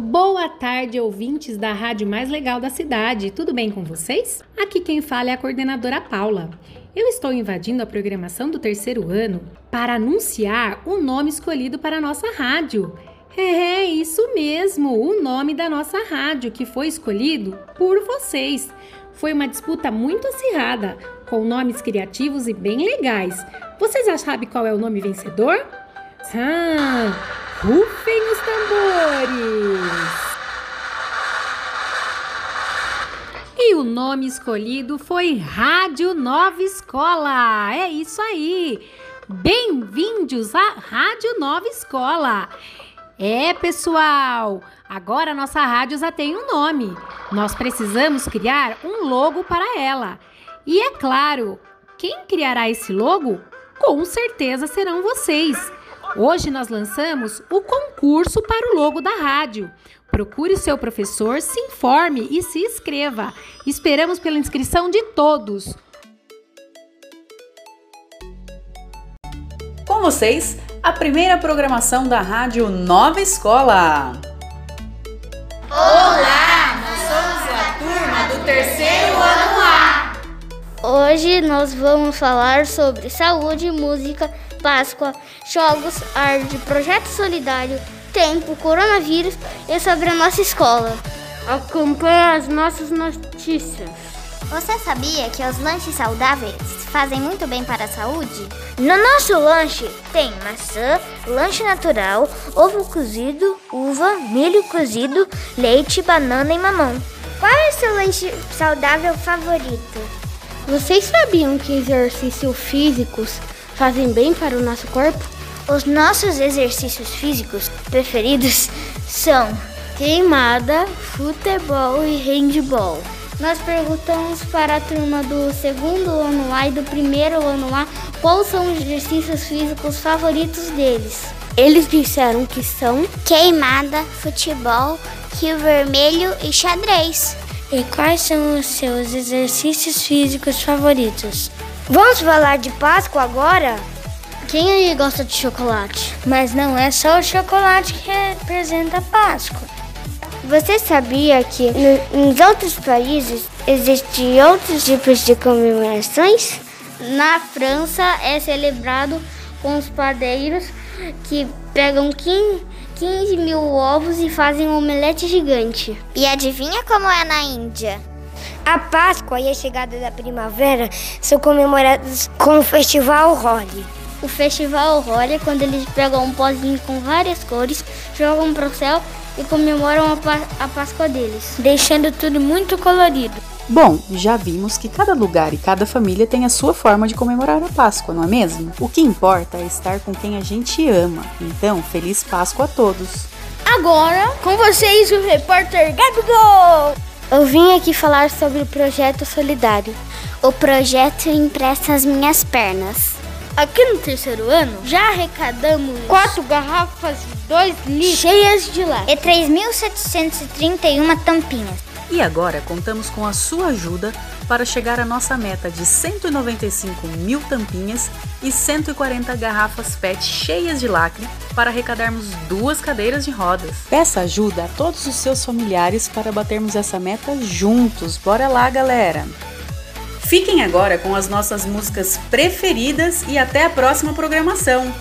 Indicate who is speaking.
Speaker 1: Boa tarde, ouvintes da rádio mais legal da cidade. Tudo bem com vocês? Aqui quem fala é a coordenadora Paula. Eu estou invadindo a programação do terceiro ano para anunciar o nome escolhido para a nossa rádio. É, isso mesmo, o nome da nossa rádio que foi escolhido por vocês. Foi uma disputa muito acirrada, com nomes criativos e bem legais. Vocês já sabem qual é o nome vencedor? Ah, rufem os tambores! E o nome escolhido foi Rádio Nova Escola. É isso aí. Bem-vindos à Rádio Nova Escola. É, pessoal, agora nossa rádio já tem um nome. Nós precisamos criar um logo para ela. E é claro, quem criará esse logo? Com certeza serão vocês. Hoje nós lançamos o concurso para o logo da rádio. Procure seu professor, se informe e se inscreva. Esperamos pela inscrição de todos.
Speaker 2: Com vocês, a primeira programação da Rádio Nova Escola.
Speaker 3: Olá, nós somos a turma do terceiro ano A.
Speaker 4: Hoje nós vamos falar sobre saúde, música, Páscoa, jogos, arte, projeto solidário, tempo, coronavírus e sobre a nossa escola.
Speaker 5: Acompanhe as nossas notícias.
Speaker 6: Você sabia que os lanches saudáveis fazem muito bem para a saúde?
Speaker 7: No nosso lanche tem maçã, lanche natural, ovo cozido, uva, milho cozido, leite, banana e mamão.
Speaker 8: Qual é o seu lanche saudável favorito?
Speaker 5: Vocês sabiam que exercícios físicos fazem bem para o nosso corpo?
Speaker 7: Os nossos exercícios físicos preferidos são
Speaker 5: queimada, futebol e handball.
Speaker 4: Nós perguntamos para a turma do segundo ano A e do primeiro ano A quais são os exercícios físicos favoritos deles.
Speaker 5: Eles disseram que são
Speaker 6: queimada, futebol, rio vermelho e xadrez.
Speaker 5: E quais são os seus exercícios físicos favoritos?
Speaker 8: Vamos falar de Páscoa agora?
Speaker 5: Quem aí gosta de chocolate?
Speaker 7: Mas não é só o chocolate que representa a Páscoa.
Speaker 8: Você sabia que no, nos outros países existem outros tipos de comemorações?
Speaker 4: Na França é celebrado com os padeiros que pegam 15, 15 mil ovos e fazem um omelete gigante.
Speaker 6: E adivinha como é na Índia?
Speaker 8: A Páscoa e a chegada da primavera são comemorados com o Festival Holi.
Speaker 4: O Festival Holi é quando eles pegam um pozinho com várias cores, jogam para o céu e comemoram a, a Páscoa deles,
Speaker 5: deixando tudo muito colorido.
Speaker 2: Bom, já vimos que cada lugar e cada família tem a sua forma de comemorar a Páscoa, não é mesmo? O que importa é estar com quem a gente ama. Então, feliz Páscoa a todos!
Speaker 5: Agora, com vocês, o repórter Gabigol!
Speaker 8: Eu vim aqui falar sobre o projeto solidário.
Speaker 6: O projeto empresta as minhas pernas.
Speaker 5: Aqui no terceiro ano, já arrecadamos quatro garrafas de 2 litros cheias de lá
Speaker 6: e 3.731 tampinhas.
Speaker 2: E agora contamos com a sua ajuda para chegar à nossa meta de 195 mil tampinhas e 140 garrafas PET cheias de lacre para arrecadarmos duas cadeiras de rodas. Peça ajuda a todos os seus familiares para batermos essa meta juntos. Bora lá, galera! Fiquem agora com as nossas músicas preferidas e até a próxima programação.